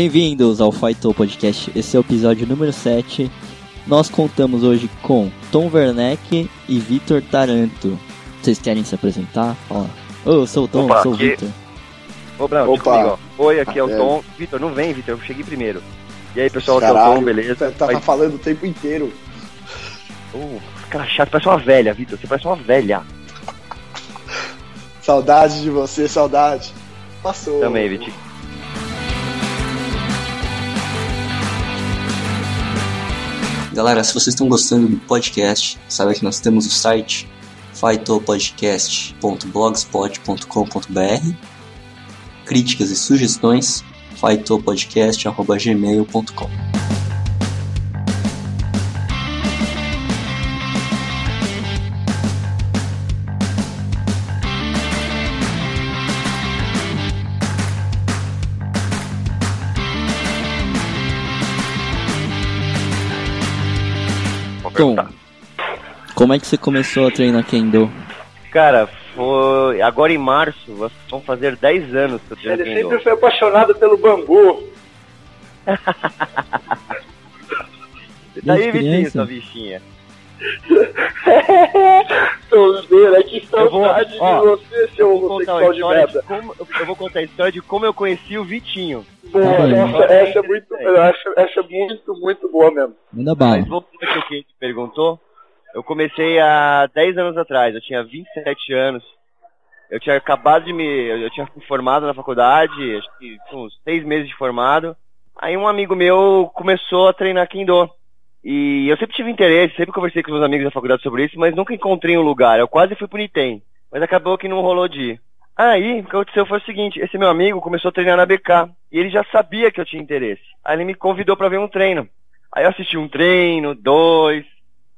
Bem-vindos ao Fightou Podcast. Esse é o episódio número 7. Nós contamos hoje com Tom Werneck e Vitor Taranto. Vocês querem se apresentar? Fala. Ô, eu sou o Tom, Opa, eu sou o aqui- Vitor. Ô, Brown, Opa. comigo, ó. Oi, aqui é o É. Tom. Vitor, não vem, Vitor, eu cheguei primeiro. E aí, pessoal, aqui é o Caralho, Tom, beleza? Tá, tá Mas- falando o tempo inteiro. Uh, cara chato, parece uma velha, Vitor, você parece uma velha. Saudade de você, saudade. Passou. Também, Vitor. Galera, se vocês estão gostando do podcast, saiba que nós temos o site faitopodcast.blogspot.com.br Críticas e sugestões faitopodcast.gmail.com Perguntar. como é que você começou a treinar Kendo? Cara, foi. Agora em março, vão fazer 10 anos que eu treino Ele sempre foi apaixonado pelo bambu. Você tá Vitinho, sua bichinha. Tonzeira, que Eu vou- saudade ó, de você, seu homossexual de história de merda. como. Eu vou contar a história de como eu conheci o Vitinho. Boa, Tá nossa, essa é muito, eu acho, essa é muito, muito boa mesmo. Manda bala. Mas voltando ao que o Kate perguntou, eu comecei há 10 anos atrás, eu tinha 27 anos. Eu tinha acabado de me. Eu tinha me formado na faculdade, acho que uns 6 meses de formado. Aí um amigo meu começou a treinar Kendo. E eu sempre tive interesse, sempre conversei com meus amigos da faculdade sobre isso, mas nunca encontrei um lugar. Eu quase fui pro Nitem, mas acabou que não rolou de ir. Aí, o que aconteceu foi o seguinte, esse meu amigo começou a treinar na BK, e ele já sabia que eu tinha interesse. Aí ele me convidou pra ver um treino. Aí eu assisti um treino, dois.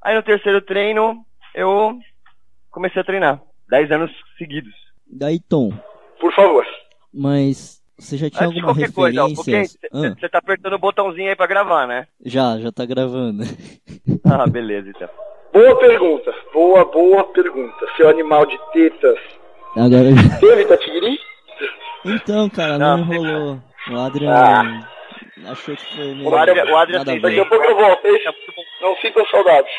Aí no terceiro treino, eu comecei a treinar. Dez anos seguidos. Daí, Tom, Por favor. mas você já tinha Antes de alguma referência? porque Ah, você tá apertando o botãozinho aí pra gravar, né? já, já tá gravando. Ah, beleza, então. Boa pergunta. Boa, boa pergunta. Seu animal de tetas. Agora Teve, Tatigiri? Então, cara, não, Não, enrolou. O Adrian Ah. achou que foi meio... O Adrian, o Adrian nada a tem. Daqui a pouco eu volto, hein? Não sintam saudades.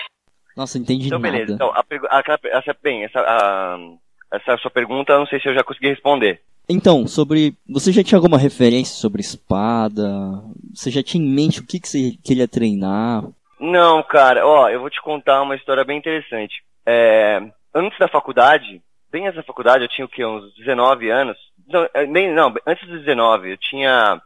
Nossa, entendi Então, nada. beleza. Então, a, aquela- essa, bem, essa, a- essa sua pergunta, eu não sei se eu já consegui responder. Então, sobre. Você já tinha alguma referência sobre espada? Você já tinha em mente o que, que você queria treinar? Não, cara, ó, eu vou te contar uma história bem interessante. É, antes da faculdade, bem antes da faculdade, eu tinha o quê? Uns 19 anos. Não, é, nem, não, antes dos 19, eu tinha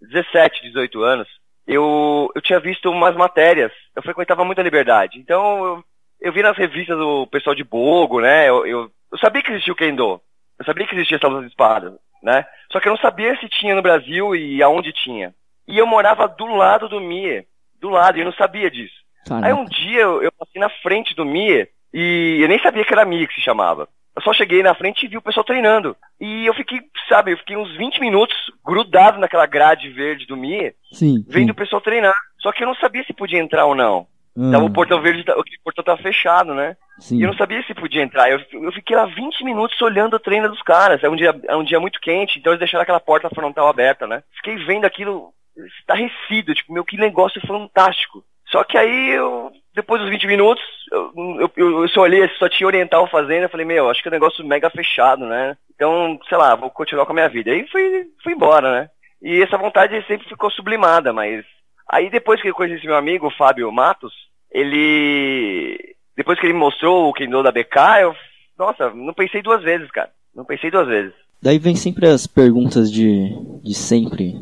17, 18 anos. Eu, eu tinha visto umas matérias, eu frequentava muito a Liberdade. Então, eu, eu vi nas revistas o pessoal de Bogo, né? Eu, eu, eu sabia que existia o Kendo. Eu sabia que existia essa de espada, né? Só que eu não sabia se tinha no Brasil e aonde tinha. E eu morava do lado do Mie, do lado, e eu não sabia disso. Aí Caraca. um dia eu, eu passei na frente do Mie e eu nem sabia que era Mie que se chamava. Eu só cheguei na frente e vi o pessoal treinando. E eu fiquei, sabe, eu fiquei uns 20 minutos grudado naquela grade verde do Mie, Sim. vendo sim. o pessoal treinar. Só que eu não sabia se podia entrar ou não. Ah, Tava o portão verde, o portão tava fechado, né? sim. E eu não sabia se podia entrar. Eu, eu fiquei lá 20 minutos olhando o treino dos caras. É um dia, é um dia muito quente, então eles deixaram aquela porta frontal aberta, né? Fiquei vendo aquilo estarrecido, tipo, meu, que negócio fantástico. Só que aí, eu, depois dos 20 minutos, eu, eu, eu, eu só olhei, só tinha oriental fazendo, eu falei, meu, acho que é um negócio mega fechado, né? Então, sei lá, vou continuar com a minha vida. Aí fui, fui embora, né? E essa vontade sempre ficou sublimada, mas aí depois que eu conheci esse meu amigo, o Fábio Matos, ele. Depois que ele me mostrou o Kendo da BK, eu. Nossa, não pensei duas vezes, cara. Não pensei duas vezes. Daí vem sempre as perguntas de, de sempre.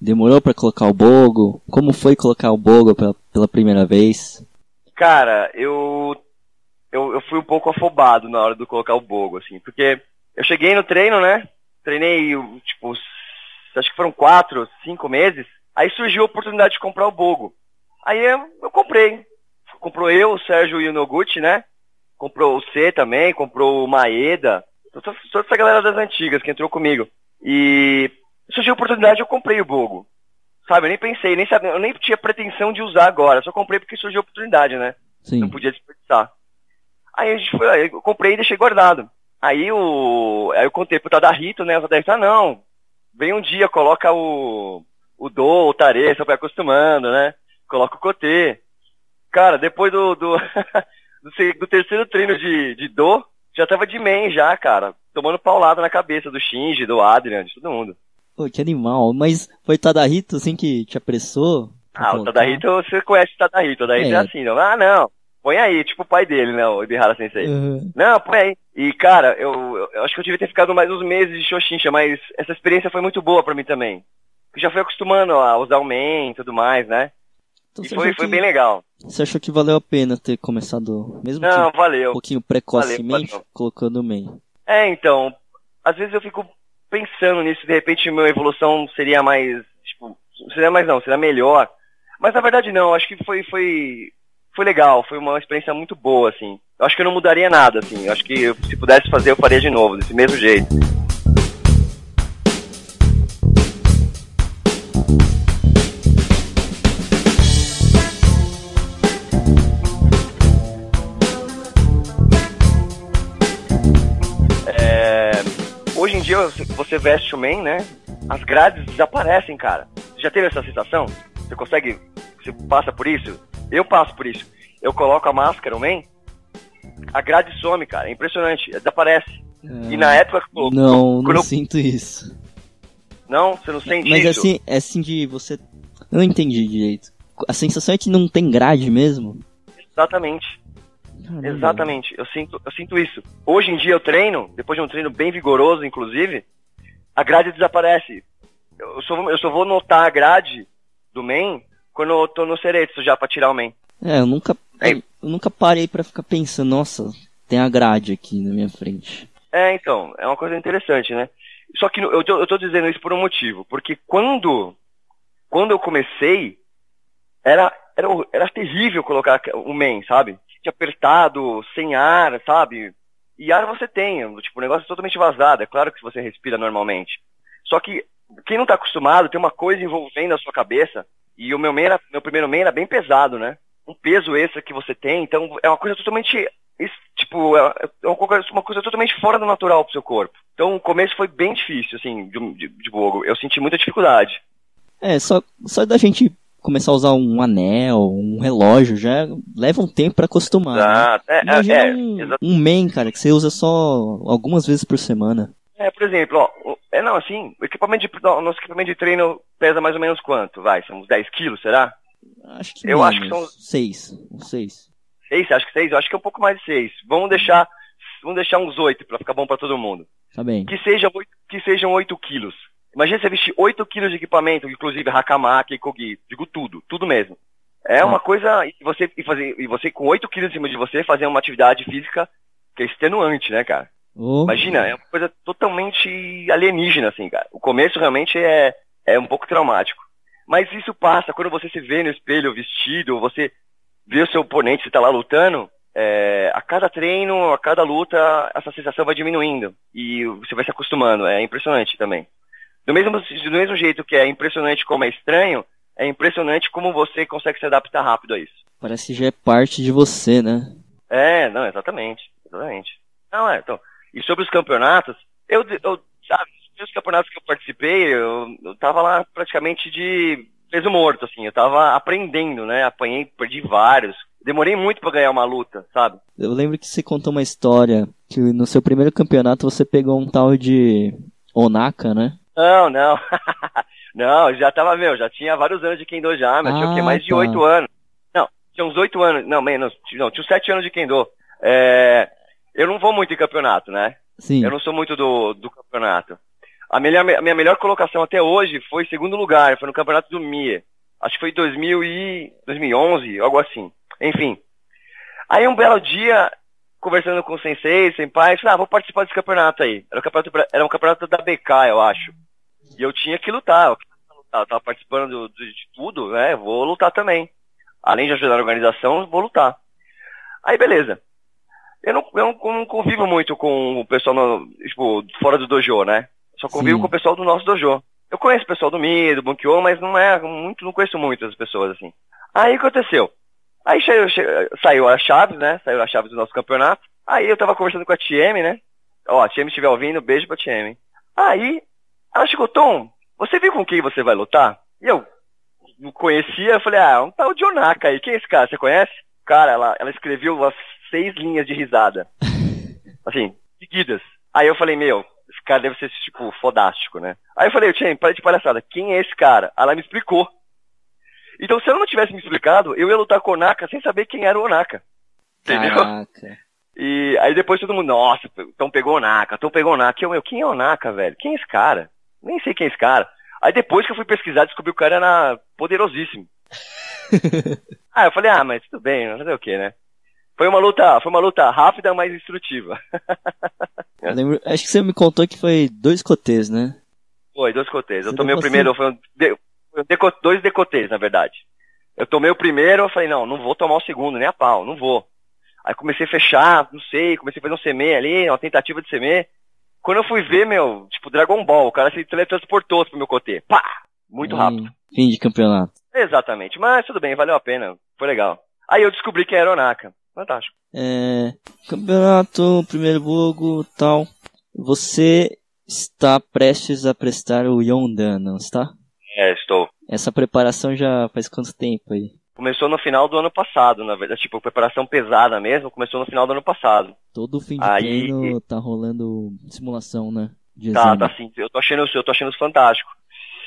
Demorou pra colocar o Bogo? Como foi colocar o Bogo pela, pela primeira vez? Cara, eu, eu. Eu fui um pouco afobado na hora de colocar o Bogo, assim, porque eu cheguei no treino, né? Treinei, tipo, acho que foram quatro, cinco meses. Aí surgiu a oportunidade de comprar o Bogo. Aí eu, eu comprei. Comprou eu, o Sérgio e o Noguchi, né? Comprou o C também, comprou o Maeda. Toda essa galera das antigas que entrou comigo. E surgiu a oportunidade, eu comprei o Bogo. Sabe, eu nem pensei, nem sabia, eu nem tinha pretensão de usar agora. Só comprei porque surgiu a oportunidade, né? Sim. Não podia desperdiçar. Aí a gente foi, aí eu comprei e deixei guardado. Aí o. Aí eu contei pro Tadarrito, né? O Tadarrito, ah não. Vem um dia, coloca o. o do, o tare, só vai acostumando, né? Coloca o cotê. Cara, depois do, do, do, do terceiro treino de, de do, já tava de main já, cara. Tomando paulada na cabeça do Shinji, do Adrian, de todo mundo. Pô, que animal. Mas foi Tadahito, assim, que te apressou? Ah, o? Tadahito, você conhece o Tadahito, o Tadahito é, É. assim, não. Ah, não, põe aí, tipo o pai dele, né, o Ibihara Sensei. Uhum. Não, põe aí. E, cara, eu, eu- eu acho que eu devia ter ficado mais uns meses de Xoxincha, mas essa experiência foi muito boa pra mim também. Já fui acostumando a usar o main e tudo mais, né? Então E foi, foi que- bem legal. Você achou que valeu a pena ter começado, mesmo Não, que um valeu. pouquinho precocemente, valeu. colocando o main? É, então, às vezes eu fico pensando nisso, de repente minha evolução seria mais, tipo, seria mais não, seria melhor. Mas na verdade não, acho que foi, foi, foi legal, foi uma experiência muito boa, assim. Eu acho que eu não mudaria nada, assim. Eu acho que se pudesse fazer, eu faria de novo, desse mesmo jeito. Você- veste o main, né? As grades desaparecem, cara. Já teve essa sensação? Você consegue. Você passa por isso? Eu passo por isso. Eu coloco a máscara, o main, a grade some, cara. É impressionante. Desaparece. E na época. que eu- Não, não quando eu- sinto isso. Não, você não sente Mas isso? assim, é assim de você. Eu não entendi direito. A sensação é que não tem grade mesmo? Exatamente. Caramba. Exatamente. Eu sinto, eu sinto isso. Hoje em dia eu treino, depois de um treino bem vigoroso, inclusive, a grade desaparece. Eu só, eu só vou notar a grade do main quando eu tô no Ceretsu já pra tirar o main. É, eu nunca, É. eu nunca parei pra ficar pensando, nossa, tem a grade aqui na minha frente. É, então, é uma coisa interessante, né? Só que eu tô, eu tô dizendo isso por um motivo, porque quando, quando eu comecei, era, era, era terrível colocar o main, sabe? Apertado, sem ar, sabe? E ar você tem, tipo, o negócio é totalmente vazado, é claro que você respira normalmente. Só que quem não tá acostumado, tem uma coisa envolvendo a sua cabeça, e o meu era, meu primeiro main era bem pesado, né? Um peso extra que você tem, então é uma coisa totalmente tipo, é é uma coisa totalmente fora do natural pro seu corpo. Então o começo foi bem difícil, assim, de, de, de Bogo. Eu senti muita dificuldade. É, só, só da gente começar a usar um anel, um relógio, já leva um tempo pra acostumar. né? Exato. É, Imagina é, é, um, um main, cara, que você usa só algumas vezes por semana. é, por exemplo, ó, é não, assim, o equipamento de, o nosso equipamento de treino pesa mais ou menos quanto? Vai, são uns 10 quilos, será? Acho que Eu menos. acho que são- Seis. Uns seis. 6? Acho que 6? Eu acho que é um pouco mais de 6. Vamos deixar, vamos deixar uns 8 pra ficar bom pra todo mundo. Tá bem. Que sejam 8, que sejam 8 quilos. Imagina você vestir 8 quilos de equipamento, inclusive Hakamaki e Kogi. Digo tudo, tudo mesmo. É uma coisa. E você, e fazer, e você com 8 quilos em cima de você fazer uma atividade física que é extenuante, né, cara? Ô, Imagina, é uma coisa totalmente alienígena, assim, cara. O começo realmente é, é um pouco traumático. Mas isso passa quando você se vê no espelho vestido, você vê o seu oponente, você tá lá lutando. é, a cada treino, a cada luta, essa sensação vai diminuindo. E você vai se acostumando. É impressionante também. Do mesmo, do mesmo jeito que é impressionante como é estranho, é impressionante como você consegue se adaptar rápido a isso. Parece que já é parte de você, né? É, não, exatamente. Exatamente. Não, é, então. E sobre os campeonatos, eu, eu sabe, os campeonatos que eu participei, eu, eu tava lá praticamente de peso morto, assim, eu tava aprendendo, né? Apanhei, perdi vários. Demorei muito pra ganhar uma luta, sabe? Eu lembro que você contou uma história que no seu primeiro campeonato você pegou um tal de Onaka, né? Não, não. não, eu já tava, meu, já tinha vários anos de Kendo já, mas tinha o quê? Ah, Mais de tá. oito anos. Não, tinha uns oito anos, não, menos, não, tinha uns sete anos de Kendo. É, eu não vou muito em campeonato, né? Sim. Eu não sou muito do, do campeonato. A, melhor, a minha melhor colocação até hoje foi segundo lugar, foi no campeonato do MIA. Acho que foi 2000 e 2011, algo assim. Enfim. Aí um belo dia, conversando com o sensei, senpai, falei, ah, vou participar desse campeonato aí. Era um campeonato, era um campeonato da BK, eu acho. E eu tinha que lutar. Eu eu tava participando do- do- de tudo, né? Vou lutar também. Além de ajudar na organização, vou lutar. Aí beleza. Eu não, eu não- convivo muito com o pessoal no- tipo, fora do dojo, né? Só convivo Sim. com o pessoal do nosso dojo. Eu conheço o pessoal do Mi, do Bunkyo, mas não é muito, não conheço muitas pessoas assim. Aí o que aconteceu? Aí saiu, saiu a chave, né? Saiu a chave do nosso campeonato. Aí eu tava conversando com a TM, né? Ó, a TM estiver ouvindo, beijo pra TM. Aí ela chegou, Tom, você viu com quem você vai lutar? E eu não conhecia, eu falei, ah, um tal de Onaka aí, quem é esse cara? Você conhece? Cara, ela, ela escreveu umas seis linhas de risada. Assim, seguidas. Aí eu falei, meu, esse cara deve ser, tipo, fodástico, né? Aí eu falei, Tchê, para de palhaçada, quem é esse cara? Ela me explicou. Então, se ela não tivesse me explicado, eu ia lutar com o Onaka sem saber quem era o Onaka. Entendeu? Caraca. E aí depois todo mundo, nossa, então pegou o Onaka, então pegou o Onaka. Eu, meu, quem é o Onaka, velho? Quem é esse cara? Nem sei quem é esse cara. Aí depois que eu fui pesquisar, descobri que o cara era poderosíssimo. ah, eu falei, ah, mas tudo bem, não fazer o quê, né? Foi uma luta, foi uma luta rápida, mas instrutiva. Eu lembro- acho que você me contou que foi dois cotês, né? Foi, dois cotês. Eu Você tomei o primeiro, de- foi um dois decotês, na verdade. Eu tomei o primeiro, eu falei, não, não vou tomar o segundo, nem a pau, não vou. Aí comecei a fechar, não sei, comecei a fazer um CME ali, uma tentativa de CME. Quando eu fui ver, meu, tipo, Dragon Ball, o cara se teletransportou pro meu cotê. Pá! Muito Hum, rápido. Fim de campeonato. Exatamente, mas tudo bem, valeu a pena, foi legal. Aí eu descobri que era Onaka. Fantástico. É, campeonato, primeiro jogo, tal. Você está prestes a prestar o Yondan, não está? Essa preparação já faz quanto tempo aí? Começou no final do ano passado, na verdade, tipo, preparação pesada mesmo, começou no final do ano passado. Todo fim de Aí- treino tá rolando simulação, né? De Tá, exame. tá assim, eu tô achando, eu tô achando fantástico.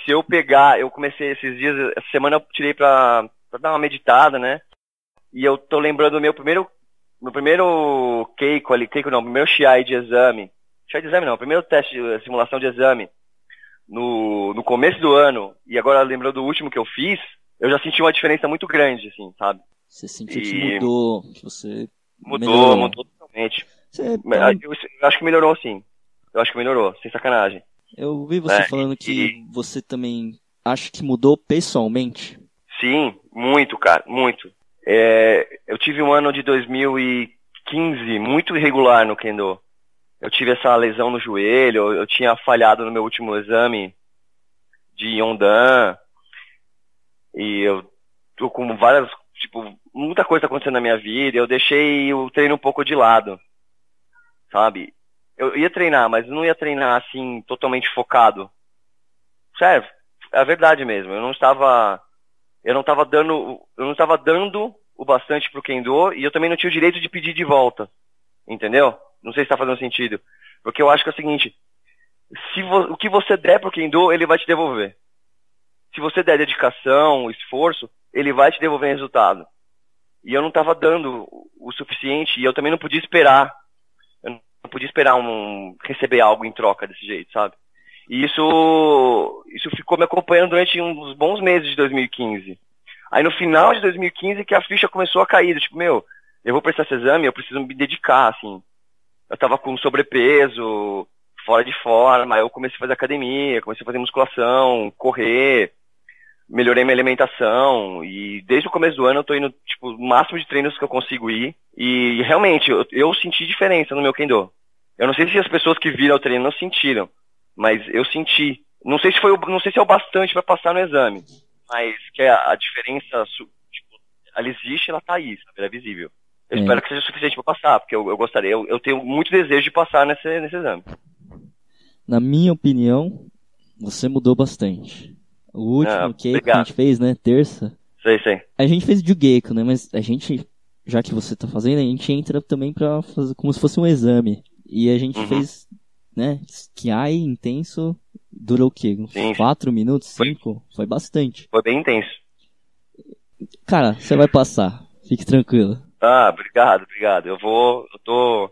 Se eu pegar, eu comecei esses dias, essa semana eu tirei pra, pra dar uma meditada, né? E eu tô lembrando do meu primeiro, meu primeiro Keiko ali, Keiko não, primeiro Shiai de exame. Shiai de exame não, primeiro teste, simulação de exame. No, no começo do ano, e agora lembrando do último que eu fiz, eu já senti uma diferença muito grande, assim, sabe? Você sentiu que E- mudou, que você Mudou, Melhorou. mudou totalmente. Você tá- Eu, eu acho que melhorou sim. Eu acho que melhorou, sem sacanagem. Eu vi você É, falando que e- você também acha que mudou pessoalmente. Sim, muito, cara, muito. É, eu tive um ano de 2015 muito irregular no Kendo. Eu tive essa lesão no joelho, eu, tinha falhado no meu último exame de Yondan. E eu tô com várias, tipo, muita coisa acontecendo na minha vida. Eu deixei o treino um pouco de lado, sabe? Eu ia treinar, mas não ia treinar assim, totalmente focado. Sério, é a verdade mesmo. Eu não estava eu não estava dando, eu não estava dando o bastante pro Kendo e eu também não tinha o direito de pedir de volta. Entendeu? Não sei se está fazendo sentido. Porque eu acho que é o seguinte, se o que você der pro Kendo, ele vai te devolver. Se você der dedicação, esforço, ele vai te devolver resultado. E eu não estava dando o suficiente e eu também não podia esperar. Eu não podia esperar um receber algo em troca desse jeito, sabe? E isso, isso ficou me acompanhando durante uns bons meses de 2015. Aí no final de 2015 que a ficha começou a cair, tipo, meu, eu vou prestar esse exame, eu preciso me dedicar, assim. Eu tava com sobrepeso, fora de forma, eu comecei a fazer academia, comecei a fazer musculação, correr, melhorei minha alimentação e desde o começo do ano eu tô indo, tipo, o máximo de treinos que eu consigo ir e realmente eu, eu senti diferença no meu Kendo. Eu não sei se as pessoas que viram o treino não sentiram, mas eu senti. Não sei se foi, não sei se é o bastante para passar no exame, mas que a, a diferença, tipo, ela existe, ela tá aí, sabe? Ela é visível. Eu espero que seja suficiente para passar, porque eu, eu gostaria, eu, eu tenho muito desejo de passar nesse, nesse exame. Na minha opinião, você mudou bastante. O último Ah, que a gente fez, né, terça, Sei, sei. a gente fez de Gecko, né, mas a gente, já que você tá fazendo, a gente entra também pra fazer como se fosse um exame. E a gente Uhum. fez, né, Kiai intenso, durou o quê? Sim. quatro minutos? Foi. Cinco? Foi bastante. Foi bem intenso. Cara, você vai passar. Fique tranquilo. Ah, obrigado, obrigado. Eu vou, eu tô.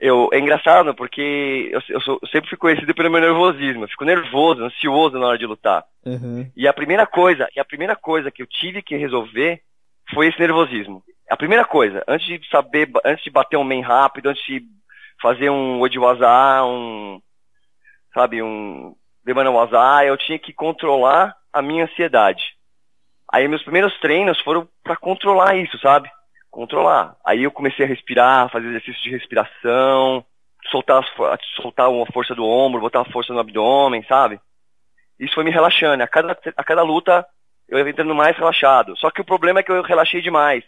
Eu, é engraçado porque eu, eu, sou- eu sempre fui conhecido pelo meu nervosismo. Eu fico nervoso, ansioso na hora de lutar. Uhum. E a primeira coisa, e a primeira coisa que eu tive que resolver foi esse nervosismo. A primeira coisa, antes de saber, antes de bater um main rápido, antes de fazer um Ojiwaza, um, sabe, um Demanawaza, eu tinha que controlar a minha ansiedade. Aí meus primeiros treinos foram pra controlar isso, sabe? Controlar. Aí eu comecei a respirar, fazer exercício de respiração, soltar, soltar uma força do ombro, botar uma força no abdômen, sabe? Isso foi me relaxando. A cada, a cada luta eu ia entrando mais relaxado. Só que o problema é que eu relaxei demais.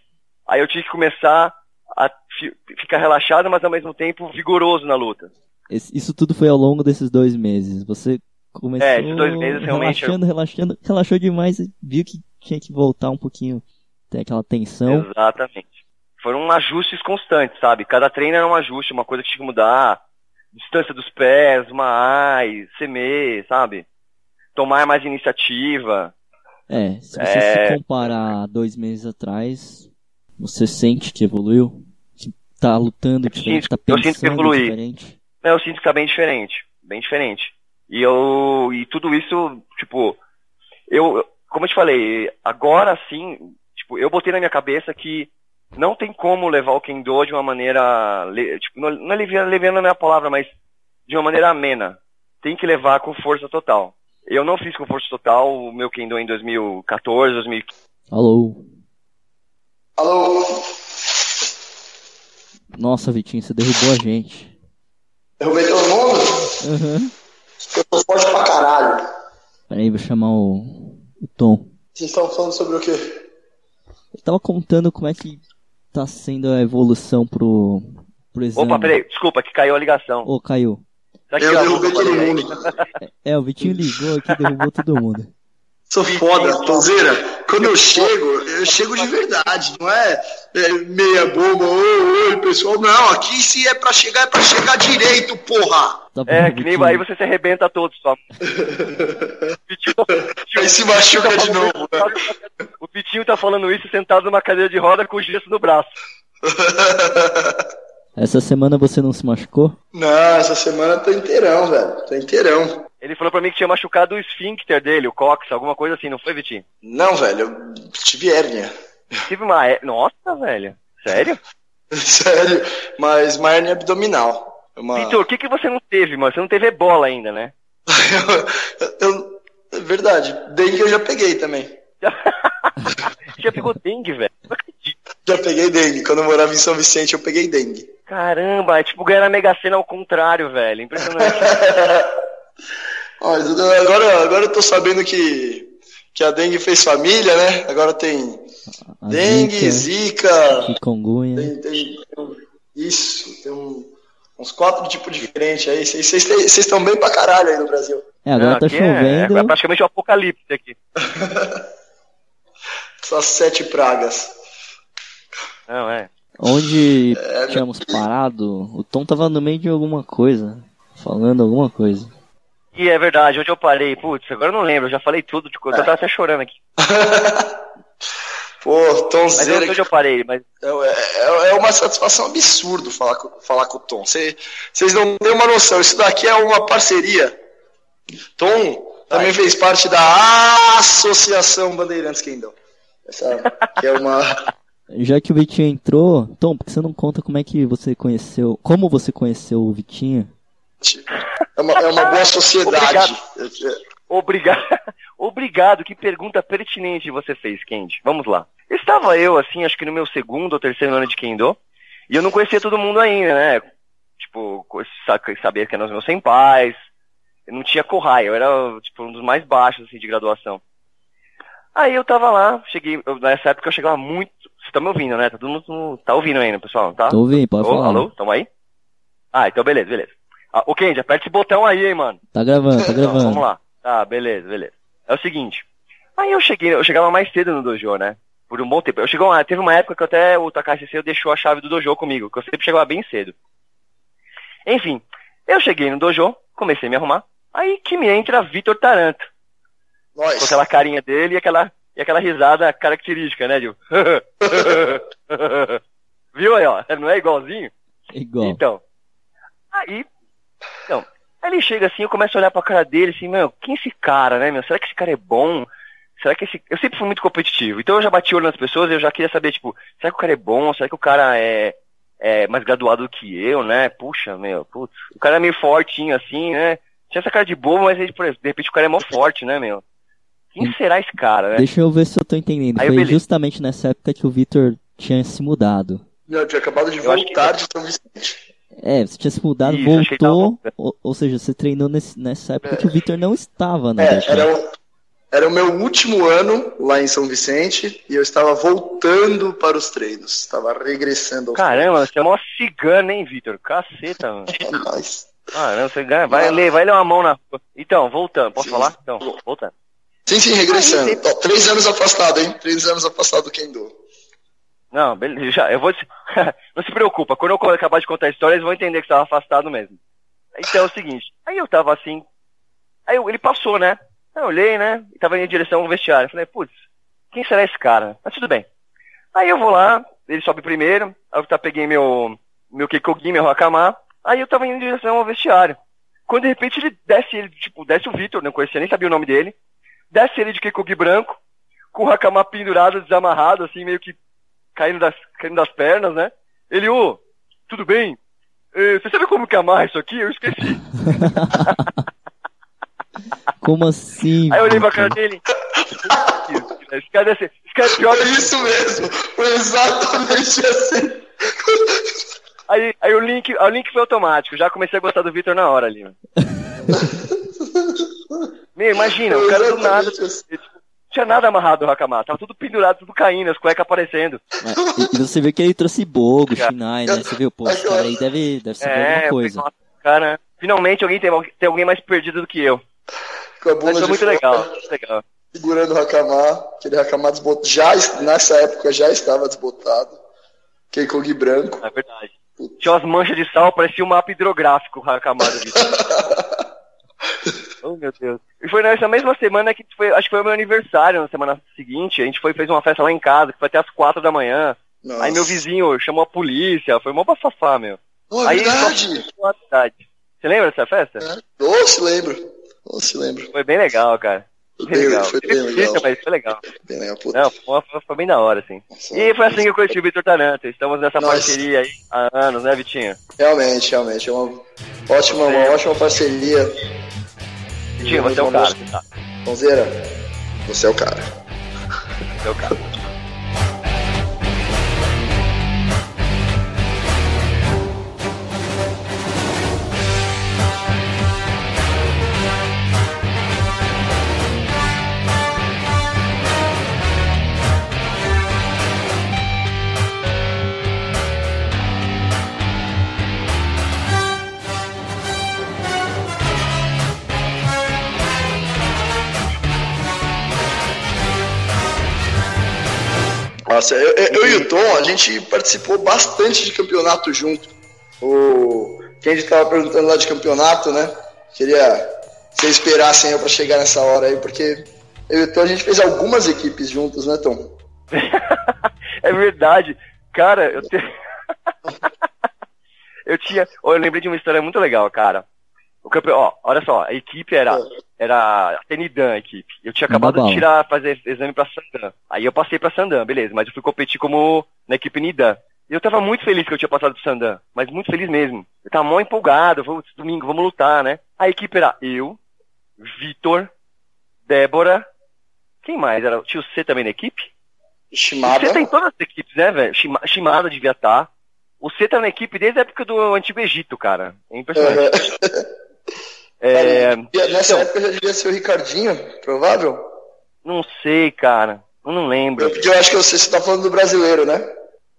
Aí eu tive que começar a fi- ficar relaxado, mas ao mesmo tempo vigoroso na luta. Isso tudo foi ao longo desses dois meses. Você começou É, esses dois meses realmente relaxando, relaxando, relaxou demais e viu que tinha que voltar um pouquinho, tem aquela tensão. Exatamente. Foram ajustes constantes, sabe? Cada treino era um ajuste, uma coisa que tinha que mudar. Distância dos pés, uma AI, semer, sabe? Tomar mais iniciativa. É, se você É. se comparar dois meses atrás, você sente que evoluiu? Que tá lutando diferente, sinto- tá eu sinto que pensando evolui. diferente? É, Eu sinto que tá bem diferente. Bem diferente. E eu. E tudo isso, tipo. Eu- Como eu te falei, agora sim, tipo, eu botei na minha cabeça que não tem como levar o Kendo de uma maneira. Tipo, não, não é leviana, leviana não é a palavra, mas de uma maneira amena. Tem que levar com força total. Eu não fiz com força total o meu Kendo em 2014, 2015. Alô? Alô? Nossa, Vitinho, você derrubou a gente. Derrubei todo mundo? Aham. Eu tô forte pra caralho. Peraí, vou chamar o, o Tom. Vocês estão falando sobre o quê? Ele tava contando como é que tá sendo a evolução pro, pro exame. Opa, peraí, desculpa, que caiu a ligação. Ô, caiu. Será que Eu derrubei todo mundo. É, o Vitinho ligou aqui e derrubou todo mundo. Sou foda, Tonzeira. Quando eu chego, eu chego de verdade, não é, é meia bomba, oi, oi, pessoal. Não, aqui se é pra chegar, é pra chegar direito, porra. Tá É, que nem aí você se arrebenta todo só. Aí se machuca de novo, né? O Pitinho tá falando isso sentado numa cadeira de roda com o gesso no braço. Essa semana você não se machucou? Não, essa semana eu tô inteirão, velho. Tô inteirão. Ele falou pra mim que tinha machucado o esfíncter dele, o cox, alguma coisa assim, não foi, Vitinho? Não, velho, eu tive hérnia. Tive uma. hé- Nossa, velho. Sério? Sério, mas uma hérnia abdominal. Uma... Vitor, o que, que você não teve, mano? Você não teve ebola ainda, né? eu, eu- é verdade, dengue eu já peguei também. Já pegou dengue, velho? Não acredito. Já peguei dengue. Quando eu morava em São Vicente, eu peguei dengue. Caramba, é tipo ganhar na Mega Sena ao contrário, velho. Impressionante. Olha, agora, agora eu tô sabendo que, que a dengue fez família, né? Agora tem A dengue, Zika, zika, chikungunya. tem, tem, tem- isso, tem um- uns quatro tipos diferentes aí. Vocês- estão bem pra caralho aí no Brasil. É, agora Não, tá aqui chovendo. É, é praticamente um apocalipse aqui. Essas sete pragas. Não, é. Onde tínhamos parado, o Tom tava no meio de alguma coisa. Falando alguma coisa. E é verdade, onde eu parei? Putz, agora eu não lembro, eu já falei tudo de coisa. Eu tava até chorando aqui. Pô, Mas eu não Tomzeira, sei onde eu parei, mas. É, é- é uma satisfação absurda falar com, falar com o Tom. Vocês não têm uma noção, isso daqui é uma parceria. Tom também fez parte da Associação Bandeirantes Kendall. Essa que é uma. Já que o Vitinho entrou, Tom, por que você não conta como é que você conheceu. Como você conheceu o Vitinho? É uma, é uma boa sociedade. Obrigado. Obrigado, que pergunta pertinente você fez, Kendi. Vamos lá. Estava eu, assim, acho que no meu segundo ou terceiro ano de Kendo, e eu não conhecia todo mundo ainda, né? Tipo, sabia que eram os meus senpais, eu não tinha Kohai, eu era, tipo, um dos mais baixos, assim, de graduação. Aí eu tava lá, cheguei, eu- nessa época eu chegava muito, você tá me ouvindo, né? Tá todo mundo, tá ouvindo ainda, pessoal, tá? Tô ouvindo, pode Ô, falar. alô, tamo aí? Ah, então beleza, beleza. Ah, ô Kendi, aperta esse botão aí, hein, mano. Tá gravando, tá Então, gravando. vamos lá. Tá, beleza, beleza. É o seguinte. Aí eu cheguei, eu chegava mais cedo no dojo, né? Por um bom tempo. Eu chegou, teve uma época que até o Takashi Sensei deixou a chave do dojo comigo, que eu sempre chegava bem cedo. Enfim, eu cheguei no dojo, comecei a me arrumar. Aí que me entra Vitor Taranto, com Nós. aquela carinha dele e aquela, e aquela risada característica, né, Gil? Viu aí, ó? Não é igualzinho? Igual. Então, aí, então, aí ele chega assim, eu começo a olhar pra cara dele, assim, meu, quem é esse cara, né, meu? Será que esse cara é bom? Será que esse... Eu sempre fui muito competitivo, então eu já bati o olho nas pessoas e eu já queria saber, tipo, será que o cara é bom? Será que o cara é, é mais graduado do que eu, né? Puxa, meu, putz, o cara é meio fortinho assim, né? Tinha essa cara de bobo, mas ele, por exemplo, de repente o cara é mó forte, né, meu? Quem será esse cara, né? Deixa eu ver se eu tô entendendo. Aí, Foi beleza. justamente nessa época que o Vitor tinha se mudado. Eu tinha acabado de Eu acho que- voltar de São Vicente. É, você tinha se mudado, Isso, tava voltou, ou, ou seja, você treinou nesse- nessa época que o Vitor não estava na É, era o, era o meu último ano lá em São Vicente e eu estava voltando para os treinos. Estava regressando aos Caramba, você é mó cigano, hein, Vitor? Caceta, mano. treinos. Ah, não, você ganha. Vai ler, vai ler uma mão na. Então, voltando. Posso Sim. falar? Então, voltando. Sim, sim, regressando. Aí, Ó, três anos afastado, hein? Três anos afastado do Kendo. Não, beleza, já, eu vou. não se preocupa, quando eu acabar de contar a história, eles vão entender que você tava afastado mesmo. Então é o seguinte, aí eu tava assim. Aí eu- ele passou, né? Eu olhei, né? E tava indo em direção ao vestiário. Falei, putz, quem será esse cara? Mas tudo bem. Aí eu vou lá, ele sobe primeiro, aí eu tá, peguei meu, meu Keikogi, meu Hakama, aí eu tava indo em direção ao vestiário. Quando de repente ele desce, ele, tipo, desce o Vitor, não conhecia, nem sabia o nome dele, desce ele de Keikogi branco, com o Hakama pendurado, desamarrado, assim, meio que caindo das, caindo das pernas, né? Ele, ô, tudo bem? Eh, você sabe como que amarra isso aqui? Eu esqueci. Como assim? Aí eu olhei pra cara dele. Esse cara, deve ser- esse cara é pior Foi que isso mesmo. Foi exatamente assim. Aí, aí o link, o link foi automático, já comecei a gostar do Vitor na hora ali. mano. Meu, imagina, o cara do nada, assim. tipo, não tinha nada amarrado o Hakama, tava tudo pendurado, tudo caindo, as cuecas aparecendo. É, E, você vê que ele trouxe Bogo, Shinai, né? Você viu, pô, esse cara aí deve, deve saber É, alguma coisa. nossa, cara, finalmente alguém tem, tem alguém mais perdido do que eu. Com a Mas bunda foi de muito fora, legal, muito legal. Segurando o Hakama. Aquele Hakama desbotado. Já, nessa época já estava desbotado. Keikogi branco. É verdade. Tinha umas manchas de sal, parecia um mapa hidrográfico o do Vitor. oh, meu Deus. E foi nessa mesma semana que foi, acho que foi o meu aniversário, na semana seguinte, a gente foi fez uma festa lá em casa, que foi até as quatro da manhã. Nossa. Aí meu vizinho chamou a polícia, foi mó bafafá, meu. Oh, é Aí verdade. só-. Você lembra dessa festa? É. Oh, se lembro. Oh, se lembro. Foi bem legal, cara. Foi Bem legal. foi bem legal. mas foi legal. Bem legal. Puta. Não, foi, foi- foi bem da hora, assim. Nossa. E foi assim que eu conheci o Vitor Taranto. Estamos nessa Nossa. parceria aí há anos, né, Vitinho? Realmente, realmente. É uma ótima, uma ótima parceria. Vitinho, você é o cara. Tá, Tonzeira, você é o cara. você é o cara. Nossa, eu, eu- e o Tom, a gente participou bastante de campeonato junto. O quem estava perguntando lá de campeonato, né? Queria que vocês esperassem eu pra chegar nessa hora aí, porque eu e o Tom a gente fez algumas equipes juntos, né, Tom? é verdade. Cara, eu te... eu tinha. eu lembrei de uma história muito legal, cara. O campe... Ó, olha só, a equipe era. Era a Tenidan, a equipe. Eu tinha acabado de tirar, fazer exame pra Sandan. Aí eu passei pra Sandan, beleza, mas eu fui competir como na equipe Nidan. E eu tava muito feliz que eu tinha passado pro Sandan, mas muito feliz mesmo. Eu tava mó empolgado, vamos, domingo, vamos lutar, né? A equipe era eu, Vitor, Débora, quem mais? Era, tinha o C também na equipe? Shimada. Você tem todas as equipes, né, velho? Shima- Shimada devia estar. O C tá na equipe desde a época do Antigo Egito, cara. É impressionante. É, Nessa então, época já devia ser o Ricardinho, provável? não sei, cara. Eu não lembro. Porque eu acho que eu sei, você tá falando do brasileiro, né?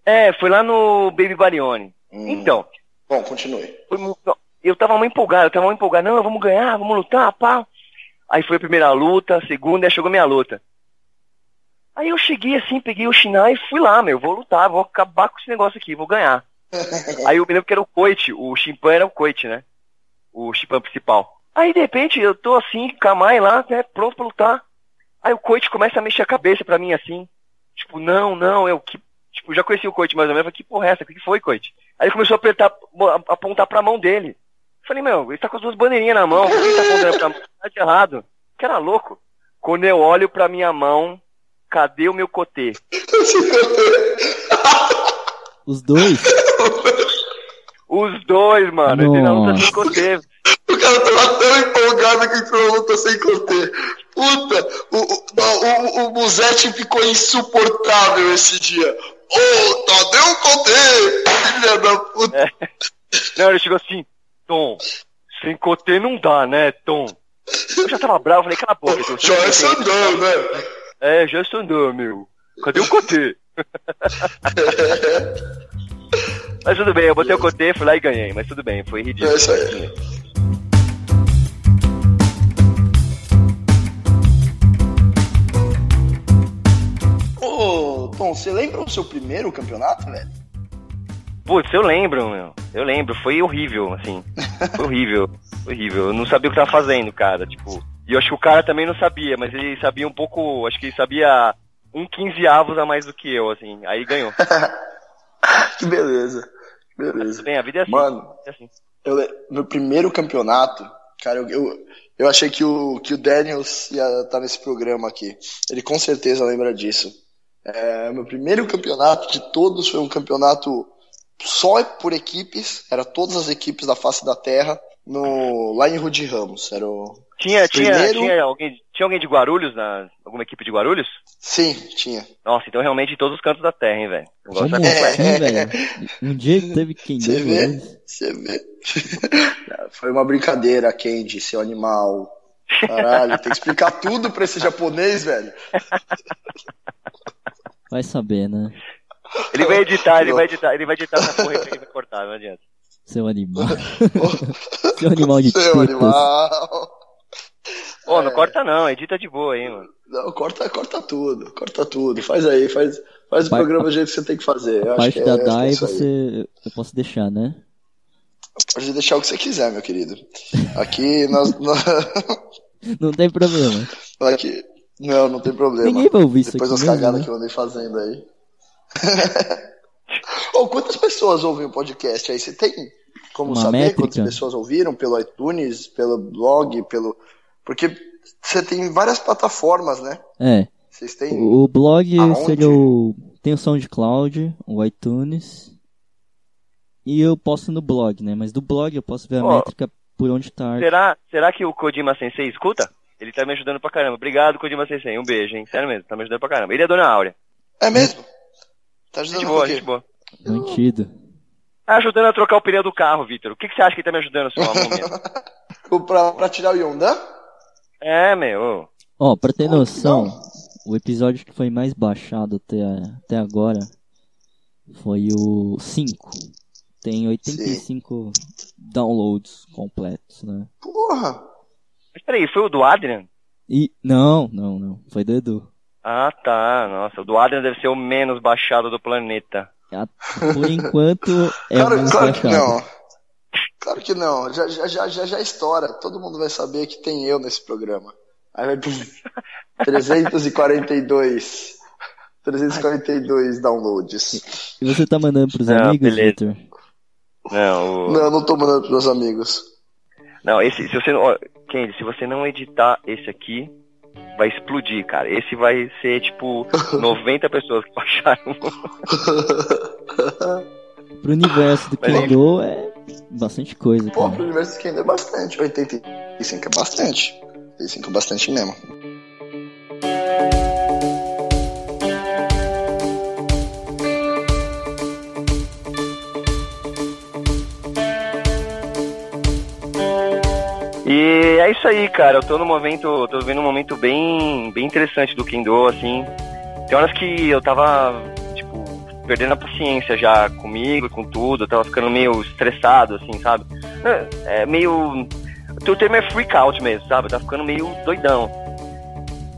É, foi lá no Baby Barione. Hum. Então, Bom, continue. foi eu tava muito empolgado, eu tava muito empolgado. Não, vamos ganhar, vamos lutar, pá. Aí foi a primeira luta, a segunda, aí chegou minha luta. Aí eu cheguei assim, peguei o Shinai e fui lá, meu, vou lutar, vou acabar com esse negócio aqui, vou ganhar. Aí eu me lembro que era o Coit, o Chimpan era o Coit, né? O Chimpan principal. Aí de repente eu tô assim, Kamai lá, né, pronto pra lutar. Aí o Coit começa a mexer a cabeça pra mim assim. Tipo, não, não, eu que. Tipo, já conheci o Coit mais ou menos, eu falei, que porra é essa? O que foi, Coit? Aí ele começou a apertar, a- apontar pra mão dele. Eu falei, meu, ele tá com as duas bandeirinhas na mão, por que ele tá apontando pra mão? Tá de errado. Que era louco. Quando eu olho pra minha mão, cadê o meu cotê? Os dois? Os dois, mano. Ele na luta sem cotê. O cara tava tão empolgado que entrou na luta sem conter. Puta, o, o, o, o Musetti ficou insuportável esse dia. Ô, Tadeu Conte! Filha da puta. Não, ele chegou assim, Tom, sem cotê não dá, né, Tom? Eu já tava bravo, falei, cala a boca. Você Já é. Sandão, né? É, já estou andando, meu. Cadê o cotê? Mas tudo bem, eu botei o Cotê, fui lá e ganhei, mas tudo bem, foi ridículo. É isso aí. Tom, você lembra o seu primeiro campeonato, velho? Putz, eu lembro, meu. Eu lembro, foi horrível, assim. Foi horrível, horrível. Eu não sabia o que tava fazendo, cara. Tipo, e eu acho que o cara também não sabia, mas ele sabia um pouco, acho que ele sabia um quinzeavos a mais do que eu, assim. Aí ganhou. que beleza. Beleza. Bem, a vida é assim. Mano, é assim. eu, meu primeiro campeonato, cara, eu, eu, eu achei que o, que o Daniels ia estar nesse programa aqui. Ele com certeza lembra disso. É, meu primeiro campeonato de todos foi um campeonato só por equipes, era todas as equipes da face da terra, no, lá em Rude Ramos. Era o Tinha, tinha, primeiro- tinha, alguém, tinha alguém de Guarulhos, na, alguma equipe de Guarulhos? Sim, tinha. Nossa, então realmente em todos os cantos da terra, hein, velho. É. velho? Um dia teve quem Você vê? eles. Você vê? Foi uma brincadeira, Kendi, seu animal. Caralho, tem que explicar tudo pra esse japonês, velho. Vai saber, né? Ele vai editar, ele vai editar, ele vai editar essa porra e vai cortar, não adianta. Seu animal. Seu animal de Seu tetas. animal. Ô, É. não corta não, edita de boa aí, mano. Não, corta, corta tudo, corta tudo. Faz aí, faz, faz o Par- programa do jeito que você tem que fazer. Eu acho Parte que é, da que é DAI você. Eu posso deixar, né? Pode deixar o que você quiser, meu querido. Aqui nós. nós- Não tem problema. aqui. Não, não tem problema. Ninguém vai ouvir isso Depois aqui das mesmo, cagadas né? que eu andei fazendo aí. Ô, quantas pessoas ouvem o podcast aí? Você tem como Uma saber métrica? quantas pessoas ouviram? Pelo iTunes, pelo blog, pelo. Porque você tem várias plataformas, né? É. Vocês têm. O blog Aonde? seria o. Tem o SoundCloud, o iTunes. E eu posto no blog, né? Mas do blog eu posso ver a Ó. métrica por onde tá. Será, será que o Kojima Sensei escuta? Ele tá me ajudando pra caramba. Obrigado, Kojima Sensei. Um beijo, hein? Sério mesmo, tá me ajudando pra caramba. Ele é a Dona Áurea. É mesmo? Tá ajudando Gente boa, gente boa. Mantido. Tá ajudando a trocar o pneu do carro, Vitor. O que, que você acha que ele tá me ajudando, seu amor mesmo? pra, pra tirar o Yondan? É, meu. Ó, pra ter Não, noção, o episódio que foi mais baixado até, até agora foi o 5. Tem 85 downloads completos, né? Porra! Mas peraí, foi o do Adrian? E. Não, não, não. Foi do Edu. Ah, tá. Nossa, o do Adrian deve ser o menos baixado do planeta. A- Por enquanto é o claro, menos claro que baixado. não. Claro que não. Já, já, já, já, já estoura. Todo mundo vai saber que tem eu nesse programa. Aí vai. pum, 342. 342 downloads. E você tá mandando pros Ah, amigos. Victor? Não, o... Não, eu não tô mandando pros meus amigos. Não, esse, se você Kendi, se você não editar esse aqui, vai explodir, cara. Esse vai ser tipo 90 pessoas que baixaram. Pro universo do Mas Kendo é bastante coisa, Pô, pro cara. universo que ainda é bastante. 85 é bastante. 85 é bastante mesmo. E é isso aí, cara. Eu tô no momento. tô vendo um momento bem, bem interessante do Kendo, assim. Tem horas que eu tava, tipo, perdendo a paciência já comigo com tudo. Eu tava ficando meio estressado, assim, sabe? É, é meio. O termo é freak out mesmo, sabe? Eu tava ficando meio doidão.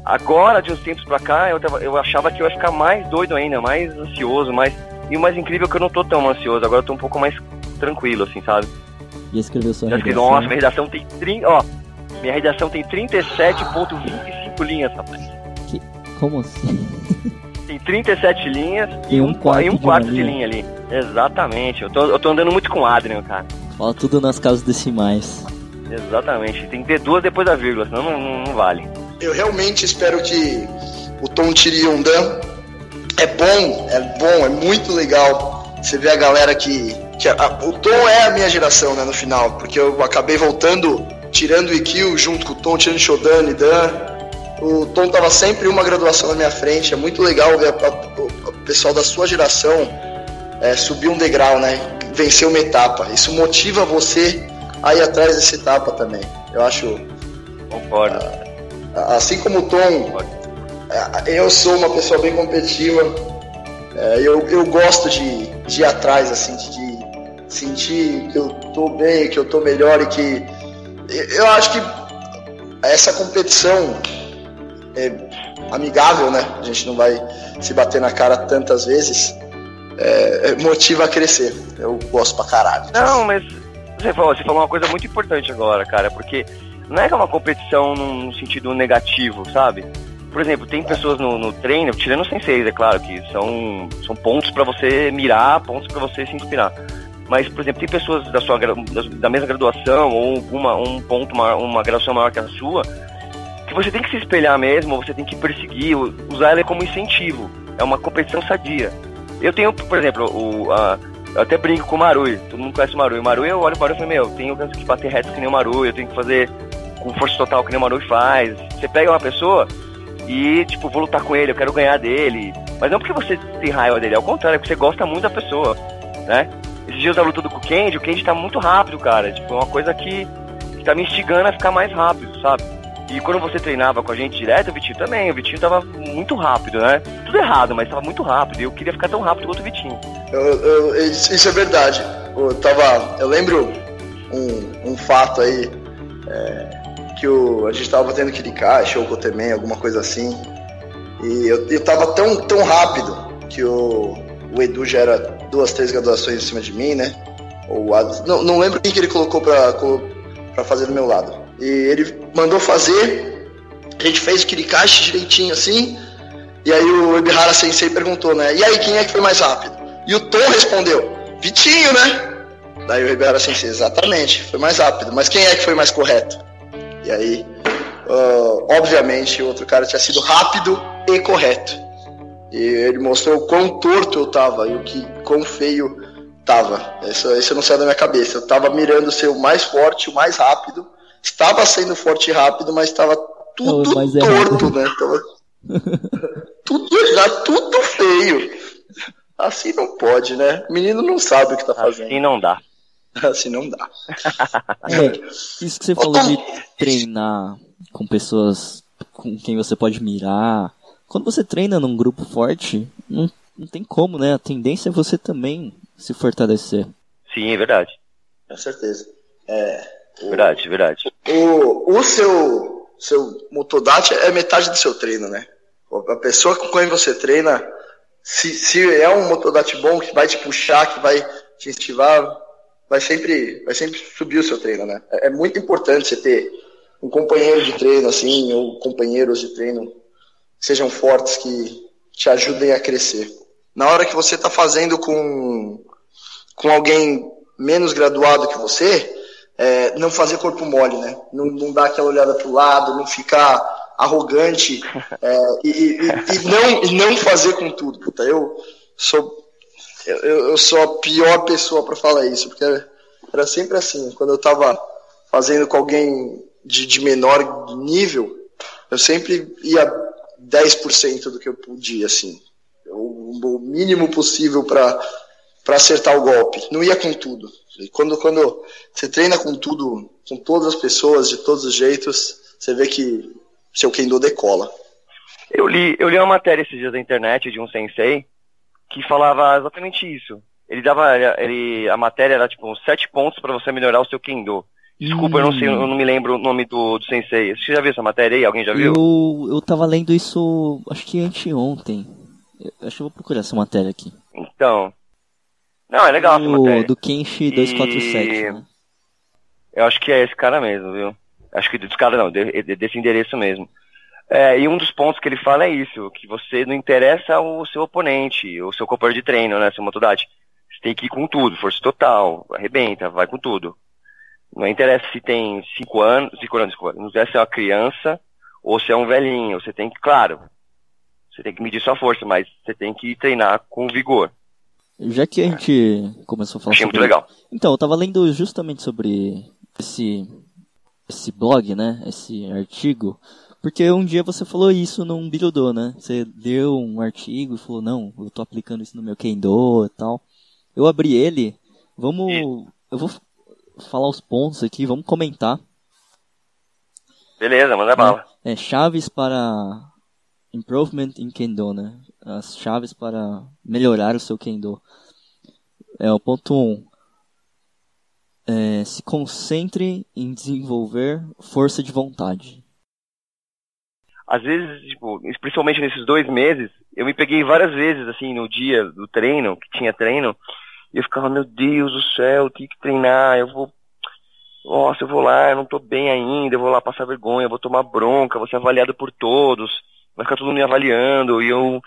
Agora, de uns tempos pra cá, eu, tava, eu achava que eu ia ficar mais doido ainda, mais ansioso, mais. E o mais incrível é que eu não tô tão ansioso, agora eu tô um pouco mais tranquilo, assim, sabe? Já escreveu sua Já redação? nossa, minha redação tem 30. Ó, minha redação tem 37,25 linhas, rapaz. Como assim? Tem 37 linhas e um quarto e um de quarto uma de linha. linha ali. Exatamente. Eu tô, eu tô andando muito com o Adrian, cara. Fala tudo nas casas decimais. Exatamente. Tem que ter duas depois da vírgula, senão não, não, não vale. Eu realmente espero que o Tom tire Yondan. É bom, é bom, é muito legal. Você vê a galera que. Que a- o Tom é a minha geração, né, no final. Porque eu acabei voltando, tirando o Ikil junto com o Tom, tirando Shodan e Dan. O Tom tava sempre uma graduação na minha frente. É muito legal ver a- a- o, pessoal da sua geração é, subir um degrau, né? Vencer uma etapa. Isso motiva você a ir atrás dessa etapa também. Eu acho Concordo. Assim como o Tom, é, eu sou uma pessoa bem competitiva. É, eu, eu gosto de, de ir atrás, assim, de, sentir que eu tô bem, que eu tô melhor e que. Eu acho que essa competição é amigável, né? A gente não vai se bater na cara tantas vezes. É, motiva a crescer. Eu gosto pra caralho. Não, mas você falou, você falou uma coisa muito importante agora, cara, porque não é que é uma competição num sentido negativo, sabe? Por exemplo, tem pessoas no, no treino, tirando os senseis, é claro, que são, são pontos para você mirar, pontos para você se inspirar. Mas, por exemplo, tem pessoas da, sua, da, mesma graduação ou uma, um ponto, uma, uma graduação maior que a sua, que você tem que se espelhar mesmo, você tem que perseguir, usar ela como incentivo. É uma competição sadia. Eu tenho, por exemplo, o, a, eu até brinco com o Marui, todo mundo conhece o Marui. O Marui, eu olho o Marui e falo, meu, eu tenho que bater reto que nem o Marui, eu tenho que fazer com força total que nem o Marui faz. Você pega uma pessoa e, tipo, vou lutar com ele, eu quero ganhar dele. Mas não porque você tem raiva dele, ao contrário, é porque você gosta muito da pessoa, né? Esses dias da luta do Kendi, o Kendi tá muito rápido, cara. Tipo, é uma coisa que, que tá me instigando a ficar mais rápido, sabe? E quando você treinava com a gente direto, o Vitinho também. O Vitinho tava muito rápido, né? Tudo errado, mas tava muito rápido. E eu queria ficar tão rápido quanto o Vitinho. Eu, eu, isso é verdade. Eu, tava, eu lembro um, um fato aí. É, que o, a gente tava tendo Kirikashi ou Gotemen, alguma coisa assim. E eu, eu tava tão, tão rápido que o, o Edu já era duas, três graduações em cima de mim, né? Ou, não, não lembro quem que ele colocou pra fazer do meu lado. E ele mandou fazer, a gente fez o Kirikashi direitinho assim, e aí o Ebihara Sensei perguntou, né? E aí, quem é que foi mais rápido? E o Tom respondeu, Vitinho, né? Daí o Ebihara Sensei, exatamente, foi mais rápido. Mas quem é que foi mais correto? E aí, uh, obviamente, o outro cara tinha sido rápido e correto. E ele mostrou o quão torto eu tava e o que quão feio tava. Isso, isso não saiu da minha cabeça. Eu tava mirando ser o mais forte, o mais rápido, estava sendo forte e rápido, mas estava tudo torto, né? Tava tudo errado, tudo feio. Assim não pode, né? O menino não sabe o que tá fazendo. Assim não dá. Assim não dá. É, isso que você falou de treinar com pessoas com quem você pode mirar. Quando você treina num grupo forte, não, não tem como, né? A tendência é você também se fortalecer. Sim, é verdade. Com certeza. É, Verdade, verdade. O, o seu, seu Motodat é metade do seu treino, né? A pessoa com quem você treina, se, se é um Motodat bom que vai te puxar, que vai te incentivar, vai sempre, vai sempre subir o seu treino, né? É, é muito importante você ter um companheiro de treino, assim, ou companheiros de treino sejam fortes, que te ajudem a crescer. Na hora que você está fazendo com, com alguém menos graduado que você, é, não fazer corpo mole, né? Não, não dar aquela olhada pro lado, não ficar arrogante é, e, e, e, não, e não fazer com tudo. Puta, eu sou eu, eu sou a pior pessoa para falar isso, porque era sempre assim. Quando eu tava fazendo com alguém de, de menor nível, eu sempre ia 10% do que eu podia, assim. O, mínimo possível para acertar o golpe. Não ia com tudo. E quando, quando você treina com tudo, com todas as pessoas, de todos os jeitos, você vê que seu Kendo decola. Eu li, eu li uma matéria esses dias na internet de um sensei que falava exatamente isso. Ele dava, ele, a matéria era tipo sete pontos para você melhorar o seu Kendo. Desculpa, hum. eu não sei, eu não me lembro o nome do, do sensei. Você já viu essa matéria aí? Alguém já viu? Eu, eu tava lendo isso, acho que anteontem. Eu, acho que eu vou procurar essa matéria aqui. Então, não, é legal essa matéria. Do Kenshi 247, e... né? Eu acho que é esse cara mesmo, viu? Acho que desse cara não, desse endereço mesmo. É, e um dos pontos que ele fala é isso, que você não interessa o seu oponente, o seu companheiro de treino, né, seu motodate. Você tem que ir com tudo, força total, arrebenta, vai com tudo. Não interessa se tem 5 anos, 5 anos, desculpa, não interessa se é uma criança ou se é um velhinho, você tem que, claro, você tem que medir sua força, mas você tem que treinar com vigor. Já que a gente começou a falar Achei sobre... muito legal. Então, eu tava lendo justamente sobre esse, esse blog, né? Esse artigo. Porque um dia você falou isso num Bilodô, né? Você deu um artigo e falou, não, eu tô aplicando isso no meu Kendo e tal. Eu abri ele, vamos... Eu vou falar os pontos aqui, vamos comentar. Beleza, manda bala. É, é chaves para Improvement in Kendo, né? As chaves para melhorar o seu Kendo. É o ponto 1. Um, é, se concentre em desenvolver força de vontade. Às vezes, tipo, principalmente nesses dois meses, eu me peguei várias vezes, assim, no dia do treino, que tinha treino, e eu ficava, meu Deus do céu, eu tenho que treinar, eu vou. Nossa, eu vou lá, eu não tô bem ainda, eu vou lá passar vergonha, eu vou tomar bronca, vou ser avaliado por todos, vai ficar todo mundo me avaliando, e eu.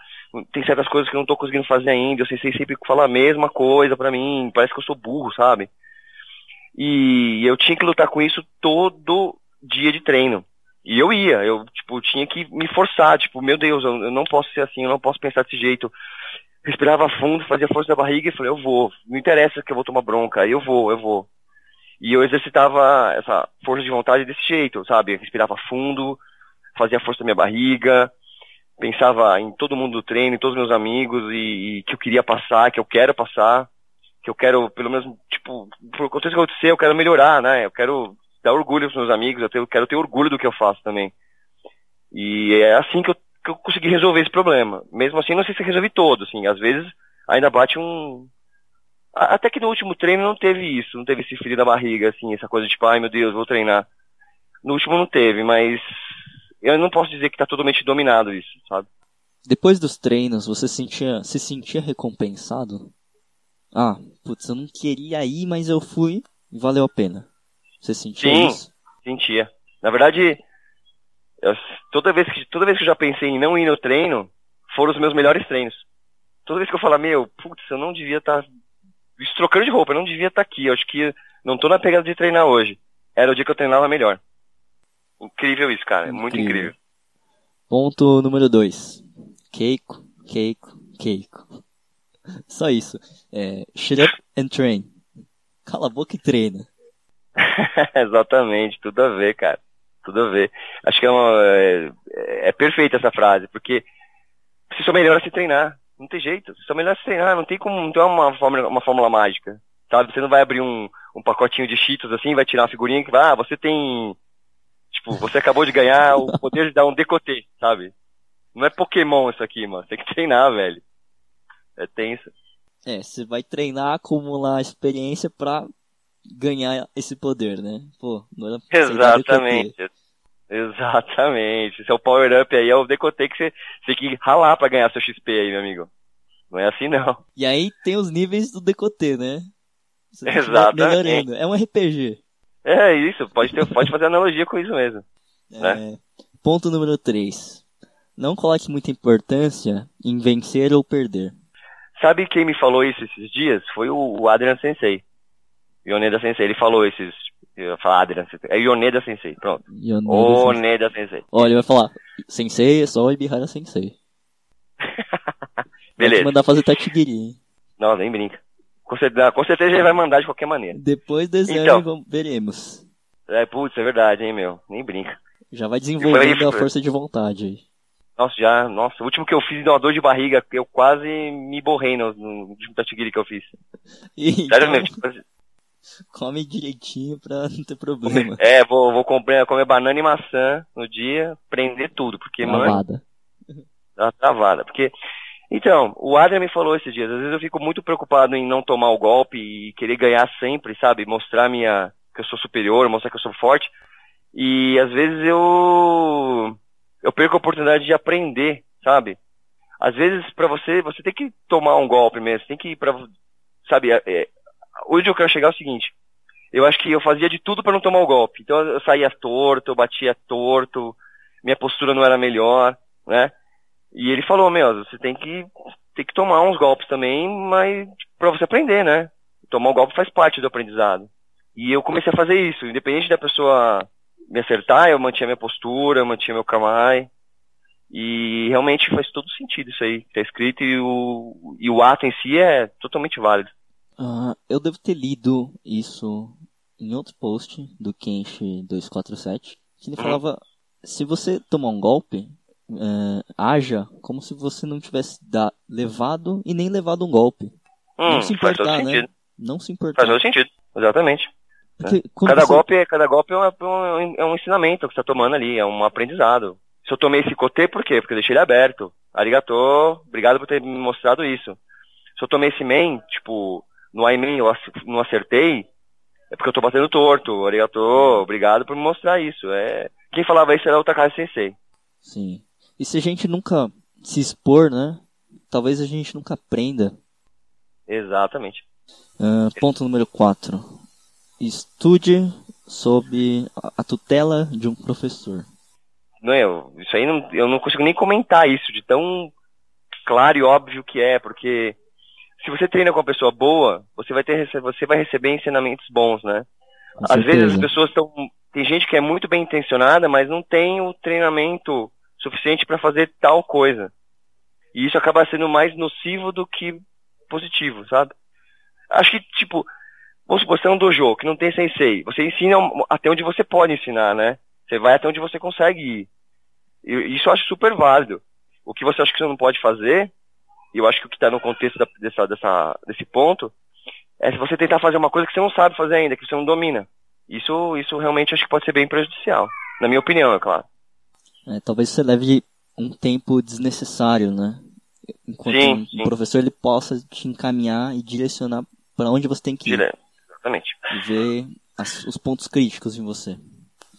Tem certas coisas que eu não tô conseguindo fazer ainda, eu sei, sei sempre falar a mesma coisa pra mim, parece que eu sou burro, sabe? E eu tinha que lutar com isso todo dia de treino. E eu ia, eu, tipo, tinha que me forçar, tipo, meu Deus, eu, eu não posso ser assim, eu não posso pensar desse jeito. Respirava fundo, fazia força da barriga e falei, eu vou, não interessa que eu vou tomar bronca, eu vou, eu vou. E eu exercitava essa força de vontade desse jeito, sabe? respirava fundo, fazia força da minha barriga, pensava em todo mundo do treino, em todos os meus amigos e, e que eu queria passar, que eu quero passar que eu quero, pelo menos, tipo, por acontecer que acontecer, eu quero melhorar, né? Eu quero dar orgulho aos meus amigos, eu tenho, quero ter orgulho do que eu faço também. E é assim que eu, que eu consegui resolver esse problema. Mesmo assim, não sei se resolvi todo, assim, às vezes ainda bate um... Até que no último treino não teve isso, não teve esse frio da barriga, assim, essa coisa de tipo, ai meu Deus, vou treinar. No último não teve, mas eu não posso dizer que está totalmente dominado isso, sabe? Depois dos treinos, você sentia, se sentia recompensado? Ah, putz, eu não queria ir, mas eu fui e valeu a pena. Você sentia Sim, isso? sentia. Na verdade, eu, toda, vez que, toda vez que eu já pensei em não ir no treino, foram os meus melhores treinos. Toda vez que eu falar, meu, putz, eu não devia estar. Tá... trocando de roupa, eu não devia estar tá aqui. Eu acho que não tô na pegada de treinar hoje. Era o dia que eu treinava melhor. Incrível isso, cara. É muito incrível. Ponto número 2. Keiko, Keiko, Keiko. Só isso. É, shut up and train. Cala a boca e treina. Exatamente, tudo a ver, cara. Tudo a ver. Acho que é, uma, é, é perfeita essa frase, porque você só melhora se treinar. Não tem jeito. Você só melhora se treinar. Não tem como. Não tem uma fórmula, uma fórmula mágica. Sabe? Você não vai abrir um, um pacotinho de cheetos assim, vai tirar uma figurinha que vai, ah, você tem. Tipo, você acabou de ganhar o poder de dar um decotê, sabe? Não é Pokémon isso aqui, mano. Tem que treinar, velho. É tenso. É, você vai treinar, acumular experiência pra ganhar esse poder, né? Pô, não era Exatamente. Exatamente. Seu power up aí é o decotei que você, você tem que ralar pra ganhar seu XP aí, meu amigo. Não é assim não. E aí tem os níveis do decotê, né? Você Exatamente. Melhorando. É um RPG. É isso, pode, ter, pode fazer analogia com isso mesmo. É, né? Ponto número 3. Não coloque muita importância em vencer ou perder. Sabe quem me falou isso esses dias? Foi o, Adrian Sensei. Yoneda Sensei. Ele falou esses. Eu falar Adrian Sensei. É Yoneda Sensei, pronto. Yoneda, Oneda Sensei. Sensei. Olha, ele vai falar: Sensei é só o Ibihara Sensei. Beleza. Vai mandar fazer Tatigiri, hein? Não, nem brinca. Com certeza, com certeza ele vai mandar de qualquer maneira. Depois desse então, ano vamos, veremos. É, putz, é verdade, hein, meu. Nem brinca. Já vai desenvolvendo a força de vontade aí. Nossa, já, nossa, o último que eu fiz deu uma dor de barriga, eu quase me borrei no, no último Tatigiri que eu fiz. E, Sério então, mesmo, tipo, assim. Come direitinho pra não ter problema. É, vou, vou comer, comer banana e maçã no dia, prender tudo, porque, travada. mano. Dá travada. Porque. Então, o Adrian me falou esses dias, às vezes eu fico muito preocupado em não tomar o golpe e querer ganhar sempre, sabe? Mostrar minha. que eu sou superior, mostrar que eu sou forte. E às vezes eu eu perco a oportunidade de aprender, sabe? Às vezes, para você, você tem que tomar um golpe mesmo, tem que ir pra, sabe, é, é, hoje eu quero chegar ao seguinte, eu acho que eu fazia de tudo para não tomar o golpe, então eu saía torto, eu batia torto, minha postura não era melhor, né? E ele falou, meu, você tem que, tem que tomar uns golpes também, mas para você aprender, né? Tomar o golpe faz parte do aprendizado. E eu comecei a fazer isso, independente da pessoa me acertar, eu mantinha minha postura, eu mantinha meu kamai. E realmente faz todo sentido isso aí que tá escrito e o, e o ato em si é totalmente válido. Uh, eu devo ter lido isso em outro post do Kenshi 247, que ele hum. falava, se você tomar um golpe, uh, haja como se você não tivesse da, levado e nem levado um golpe. Hum, não se importar, né? Sentido. Não se importar. Faz todo sentido, exatamente. Porque, cada, você... golpe, cada golpe é um, é um ensinamento que você está tomando ali, é um aprendizado. Se eu tomei esse cotê, por quê? Porque eu deixei ele aberto. Arigatô, obrigado por ter me mostrado isso. Se eu tomei esse main, tipo, no I-main eu não acertei, é porque eu tô batendo torto, arigato, obrigado por me mostrar isso. É, quem falava isso era o Takashi Sensei. Sim. E se a gente nunca se expor, né? Talvez a gente nunca aprenda. Exatamente. Uh, ponto número 4. Estude sob a tutela de um professor. Não, eu, isso aí não, eu não consigo nem comentar isso de tão claro e óbvio que é, porque se você treina com uma pessoa boa, você vai ter você vai receber ensinamentos bons, né? Com Às certeza. vezes as pessoas estão tem gente que é muito bem intencionada, mas não tem o treinamento suficiente para fazer tal coisa. E isso acaba sendo mais nocivo do que positivo, sabe? Acho que tipo, vamos supor, você é um dojo que não tem sensei, você ensina até onde você pode ensinar, né? Você vai até onde você consegue ir. E isso eu acho super válido. O que você acha que você não pode fazer, e eu acho que o que está no contexto da, dessa, dessa, desse ponto, é se você tentar fazer uma coisa que você não sabe fazer ainda, que você não domina. Isso, isso realmente acho que pode ser bem prejudicial. Na minha opinião, é claro. É, talvez você leve um tempo desnecessário, né? Enquanto Sim, um sim. professor ele possa te encaminhar e direcionar para onde você tem que ir. Dire- Exatamente. E ver as- os pontos críticos em você.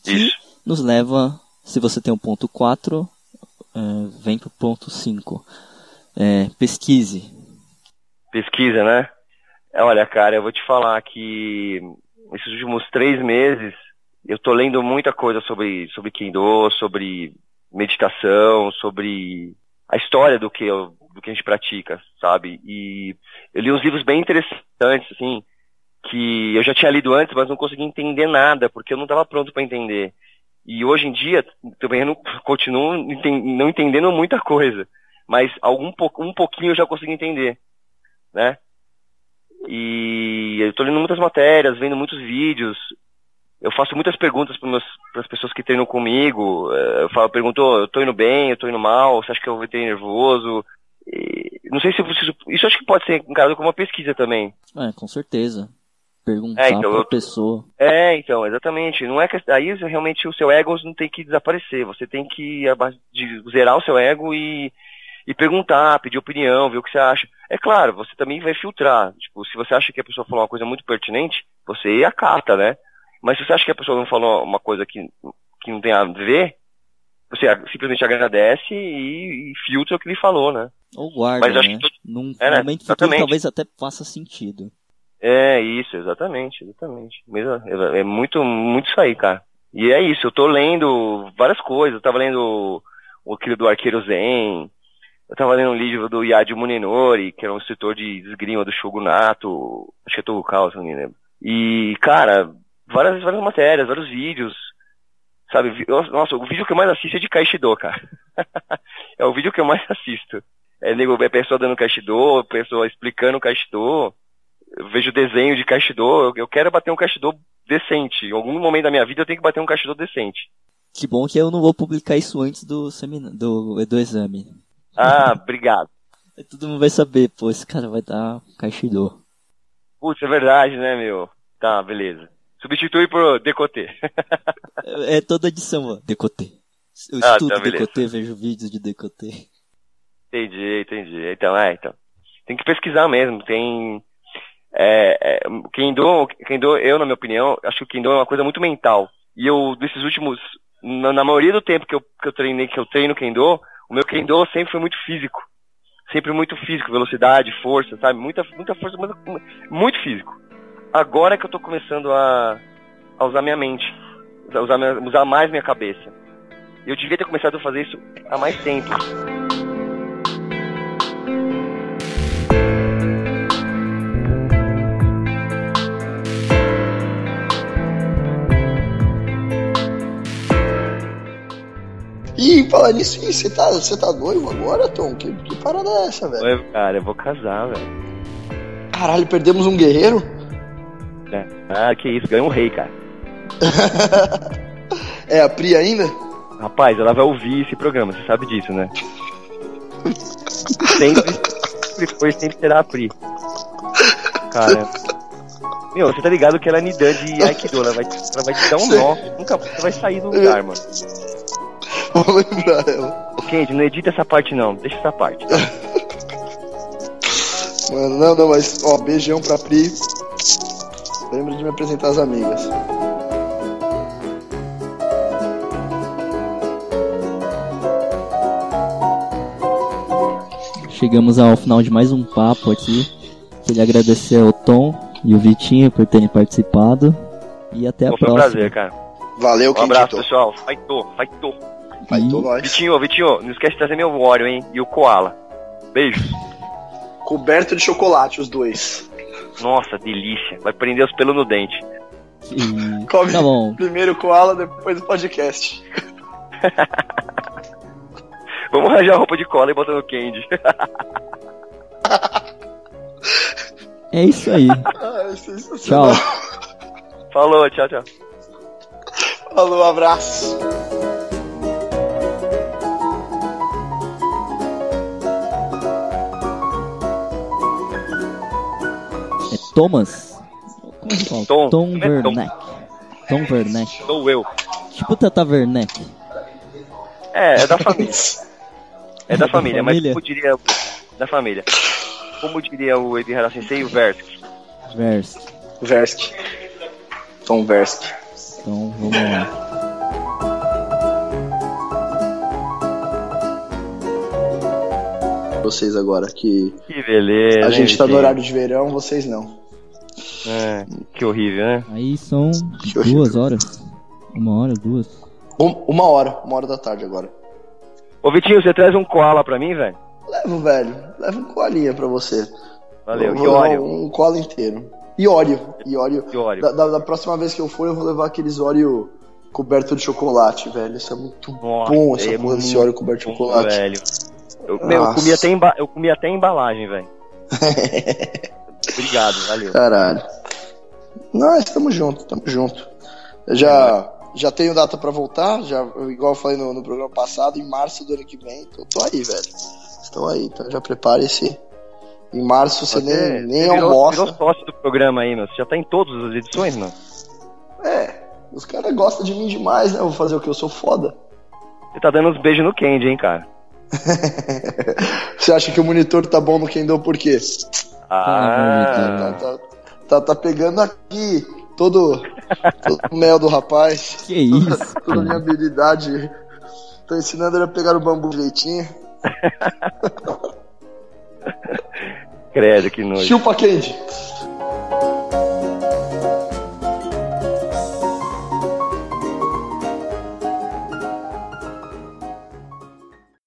Que Isso. nos leva, se você tem um ponto 4, é, vem pro ponto 5. É, pesquise. Pesquisa, né? É, Olha, cara, eu vou te falar que esses últimos três meses eu tô lendo muita coisa sobre, sobre Kendo, sobre meditação, sobre a história do que, eu- do que a gente pratica, sabe? E eu li uns livros bem interessantes, assim, que eu já tinha lido antes, mas não conseguia entender nada, porque eu não estava pronto para entender. E hoje em dia, também eu não, continuo não entendendo muita coisa, mas algum um pouquinho eu já consigo entender, né? E eu tô lendo muitas matérias, vendo muitos vídeos. Eu faço muitas perguntas para as pessoas que treinam comigo. Eh, Eu falo, pergunto, "Ô, eu tô indo bem, eu tô indo mal, você acha que eu entrei nervoso? E não sei se preciso. Isso acho que pode ser encarado como uma pesquisa também. É, com certeza. Perguntar É, então, eu- pessoa. É, então, exatamente. Não é que aí realmente o seu ego não tem que desaparecer. Você tem que zerar o seu ego e, e perguntar, pedir opinião, ver o que você acha. É claro, você também vai filtrar. Tipo, se você acha que a pessoa falou uma coisa muito pertinente, você acata, né? Mas se você acha que a pessoa não falou uma coisa que, que não tem a ver, você simplesmente agradece e, e filtra o que ele falou, né? Ou guarda, Mas acho né? que todo- Num É, né? momento futuro Exatamente. talvez até faça sentido. É, isso, exatamente, exatamente. É muito, muito isso aí, cara. E é isso, eu tô lendo várias coisas. Eu tava lendo o aquele do Arqueiro Zen. Eu tava lendo um livro do Yadi Munenori, que era um escritor de esgrima do Shogunato. Acho que é se não me lembro. E, cara, várias, várias matérias, vários vídeos. Sabe, nossa, o vídeo que eu mais assisto é de Kaishido, cara. é o vídeo que eu mais assisto. É, nego, é pessoa dando Kaishido, pessoa explicando Kaishido eu vejo desenho de Kaishido, eu, quero bater um Kaishido decente. Em algum momento da minha vida eu tenho que bater um Kaishido decente. Que bom que eu não vou publicar isso antes do, do, do exame. Ah, obrigado. Aí todo mundo vai saber, pô, esse cara vai dar Kaishido. Putz, é verdade, né, meu? Tá, beleza. Substitui por Decoté. É, é toda edição, ó. Decotê. Eu Ah, estudo tá, decotê, vejo vídeos de decotê. entendi, entendi. Então, é, então. Tem que pesquisar mesmo. Tem. É, é, Kendo, Kendo, eu, na minha opinião, acho que o Kendo é uma coisa muito mental. E eu, nesses últimos. Na, na maioria do tempo que eu, que eu treinei, que eu treino Kendo, o meu Kendo sempre foi muito físico. Sempre muito físico, velocidade, força, sabe? Muita, muita força, muito, muito físico. Agora que eu tô começando a, a usar minha mente, usar, usar mais minha cabeça. Eu devia ter começado a fazer isso há mais tempo. Ih, falar nisso, você tá, você tá noivo agora, Tom? Que, que parada é essa, velho? Cara, eu vou casar, velho. Caralho, perdemos um guerreiro? Ah, que isso, ganhou um rei, cara. É a Pri ainda? Rapaz, ela vai ouvir esse programa, você sabe disso, né? sempre, sempre foi, sempre será a Pri. Cara. Meu, você tá ligado que ela é Nidan de Aikido, ela vai, ela vai te dar um nó, nunca você vai sair do lugar, mano. Vou lembrar ela. Ô, Kendi, não edita essa parte não, deixa essa parte. Mano, não, não, mas, ó, beijão pra Pri. Lembra de me apresentar as amigas. Chegamos ao final de mais um papo aqui. Queria agradecer ao Tom e o Vitinho por terem participado. E até a Pô, foi um próxima. prazer, cara. Valeu, Um abraço, pessoal. Faitou, faitou. Vai, tô nós. Vitinho, Vitinho, não esquece de trazer meu Oreo, hein? E o Koala. Beijos. Coberto de chocolate, os dois. Nossa, delícia. Vai prender os pelos no dente. Come Tá bom. primeiro o koala, depois o podcast. Vamos arranjar roupa de cola e botar no candy. É isso aí. Ai, sensacional. Tchau. Falou, tchau, tchau. Falou, abraço. Thomas? Como? Tom. Tom É Tom. Werneck. Tom Werneck. Sou eu. Tipo Tata Werneck. É, é da família. É da família, mas como diria. Da família. Como diria o Ebihara Sensei, o Versky. Versk. Versky. Tom Versky. Então vamos lá. Vocês agora, que Que beleza. a hein, gente tá no horário de verão, vocês não. É, que horrível, né? Aí são duas horas. Uma hora, duas. Um- uma hora, uma hora da tarde agora. Ô Vitinho, você traz um koala pra mim, velho? Levo, velho. Levo um coalinha pra você. Valeu. Eu E óleo? Um cola inteiro. E óleo. E óleo. E óleo? Da, da- da próxima vez que eu for, eu vou levar aqueles óleo coberto de chocolate, velho. Isso é muito Nossa, bom, essa é porra desse óleo coberto de bom, chocolate. velho. Eu, meu, eu comi até, emba... eu comi até embalagem, velho. Obrigado, valeu. Caralho. Nós estamos junto, estamos junto. Eu já, já tenho data pra voltar, já, igual eu falei no, no programa passado, em março do ano que vem. Tô, tô aí, velho. Estão aí, então já prepare-se. Em março você, nem, nem você virou, almoça. virou sócio do programa aí, meu. Você já tá em todas as edições, mano. É, os caras gostam de mim demais, né? Eu vou fazer o que? Eu sou foda. Você tá dando uns beijos no Candy, hein, cara. Você acha que o monitor tá bom no Kendo por quê? Ah, Tá, tá, tá, tá pegando aqui todo, todo o mel do rapaz, Que isso? toda a minha habilidade. Tô ensinando ele a pegar o bambu direitinho. credo, que nojo. Chupa, Candy.